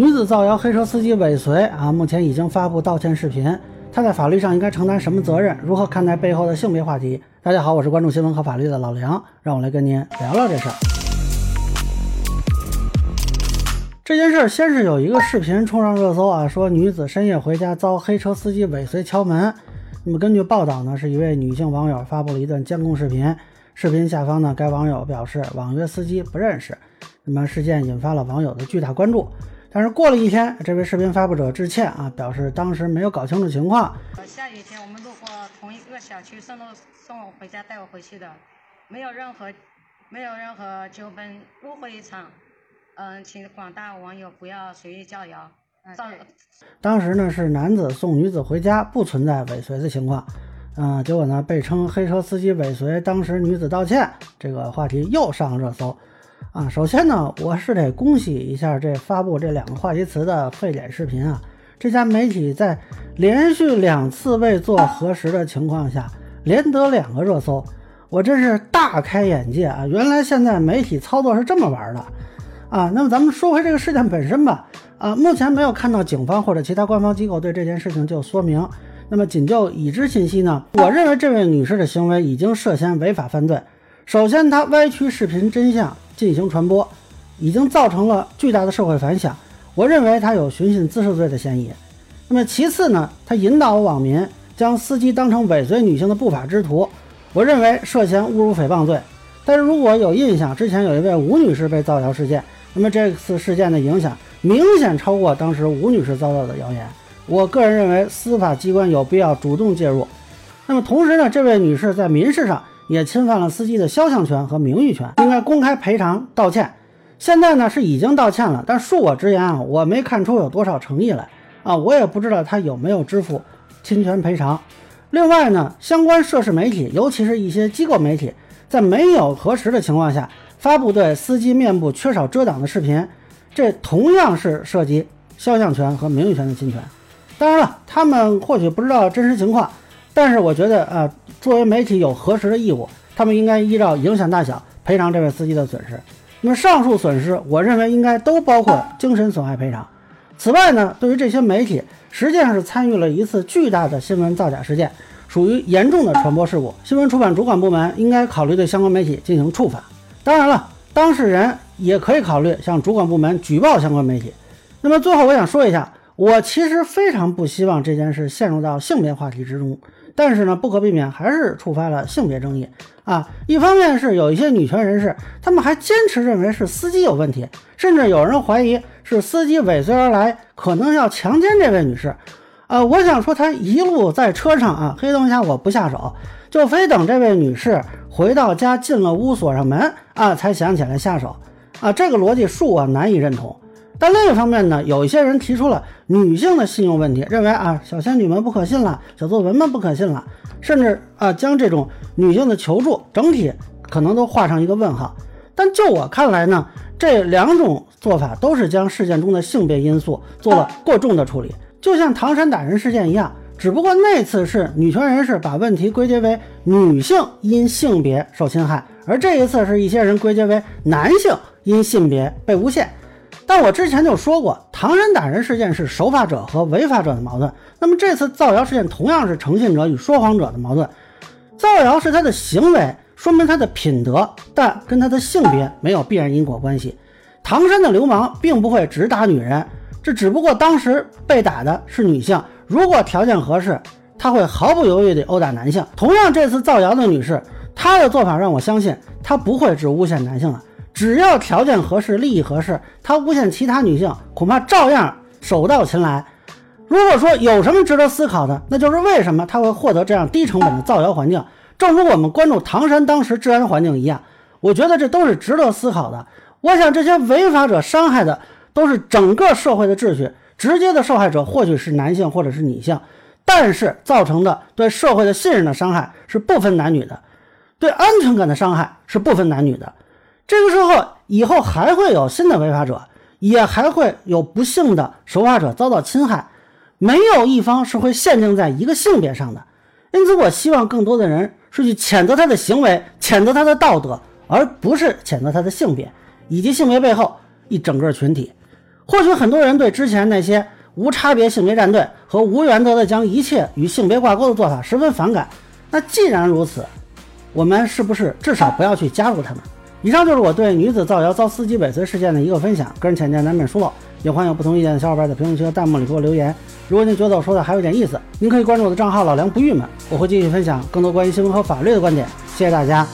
女子造谣黑车司机尾随啊，目前已经发布道歉视频。她在法律上应该承担什么责任？如何看待背后的性别话题？大家好，我是关注新闻和法律的老梁，让我来跟您聊聊这事儿。这件事儿先是有一个视频冲上热搜啊，说女子深夜回家遭黑车司机尾随敲门。那么根据报道呢，是一位女性网友发布了一段监控视频，视频下方呢，该网友表示网约司机不认识。那么事件引发了网友的巨大关注。但是过了一天，这位视频发布者致歉啊，表示当时没有搞清楚情况。下雨天我们路过同一个小区，送路送我回家，带我回去的，没有任何没有任何纠纷，误会一场。嗯，请广大网友不要随意造谣。造当时呢是男子送女子回家，不存在尾随的情况。嗯，结果呢被称黑车司机尾随，当时女子道歉，这个话题又上热搜。啊，首先呢，我是得恭喜一下这发布这两个话题词的沸点视频啊！这家媒体在连续两次未做核实的情况下，连得两个热搜，我真是大开眼界啊！原来现在媒体操作是这么玩的啊！那么咱们说回这个事件本身吧，啊，目前没有看到警方或者其他官方机构对这件事情就说明。那么仅就已知信息呢，我认为这位女士的行为已经涉嫌违法犯罪。首先，她歪曲视频真相。进行传播，已经造成了巨大的社会反响。我认为他有寻衅滋事罪的嫌疑。那么其次呢，他引导网民将司机当成尾随女性的不法之徒，我认为涉嫌侮辱诽谤罪。但是如果有印象，之前有一位吴女士被造谣事件，那么这次事件的影响明显超过当时吴女士遭到的谣言。我个人认为司法机关有必要主动介入。那么同时呢，这位女士在民事上。也侵犯了司机的肖像权和名誉权，应该公开赔偿道歉。现在呢是已经道歉了，但恕我直言啊，我没看出有多少诚意来啊，我也不知道他有没有支付侵权赔偿。另外呢，相关涉事媒体，尤其是一些机构媒体，在没有核实的情况下发布对司机面部缺少遮挡的视频，这同样是涉及肖像权和名誉权的侵权。当然了，他们或许不知道真实情况。但是我觉得啊，作为媒体有核实的义务，他们应该依照影响大小赔偿这位司机的损失。那么上述损失，我认为应该都包括精神损害赔偿。此外呢，对于这些媒体，实际上是参与了一次巨大的新闻造假事件，属于严重的传播事故。新闻出版主管部门应该考虑对相关媒体进行处罚。当然了，当事人也可以考虑向主管部门举报相关媒体。那么最后，我想说一下，我其实非常不希望这件事陷入到性别话题之中。但是呢，不可避免还是触发了性别争议啊！一方面是有一些女权人士，他们还坚持认为是司机有问题，甚至有人怀疑是司机尾随而来，可能要强奸这位女士。呃，我想说，他一路在车上啊，黑灯瞎火不下手，就非等这位女士回到家进了屋锁上门啊，才想起来下手啊！这个逻辑恕我难以认同。但另一方面呢，有一些人提出了女性的信用问题，认为啊小仙女们不可信了，小作文们不可信了，甚至啊将这种女性的求助整体可能都画上一个问号。但就我看来呢，这两种做法都是将事件中的性别因素做了过重的处理，就像唐山打人事件一样，只不过那次是女权人士把问题归结为女性因性别受侵害，而这一次是一些人归结为男性因性别被诬陷。但我之前就说过，唐山打人事件是守法者和违法者的矛盾。那么这次造谣事件同样是诚信者与说谎者的矛盾。造谣是他的行为，说明他的品德，但跟他的性别没有必然因果关系。唐山的流氓并不会只打女人，这只不过当时被打的是女性。如果条件合适，他会毫不犹豫地殴打男性。同样，这次造谣的女士，她的做法让我相信，她不会只诬陷男性了。只要条件合适、利益合适，他诬陷其他女性，恐怕照样手到擒来。如果说有什么值得思考的，那就是为什么他会获得这样低成本的造谣环境。正如我们关注唐山当时治安环境一样，我觉得这都是值得思考的。我想这些违法者伤害的都是整个社会的秩序，直接的受害者或许是男性或者是女性，但是造成的对社会的信任的伤害是不分男女的，对安全感的伤害是不分男女的。这个时候，以后还会有新的违法者，也还会有不幸的守法者遭到侵害，没有一方是会限定在一个性别上的。因此，我希望更多的人是去谴责他的行为，谴责他的道德，而不是谴责他的性别以及性别背后一整个群体。或许很多人对之前那些无差别性别战队和无原则的将一切与性别挂钩的做法十分反感。那既然如此，我们是不是至少不要去加入他们？以上就是我对女子造谣遭司机尾随事件的一个分享，个人浅见难免疏漏，也欢迎有不同意见的小伙伴在评论区和弹幕里给我留言。如果您觉得我说的还有点意思，您可以关注我的账号老梁不郁闷，我会继续分享更多关于新闻和法律的观点。谢谢大家。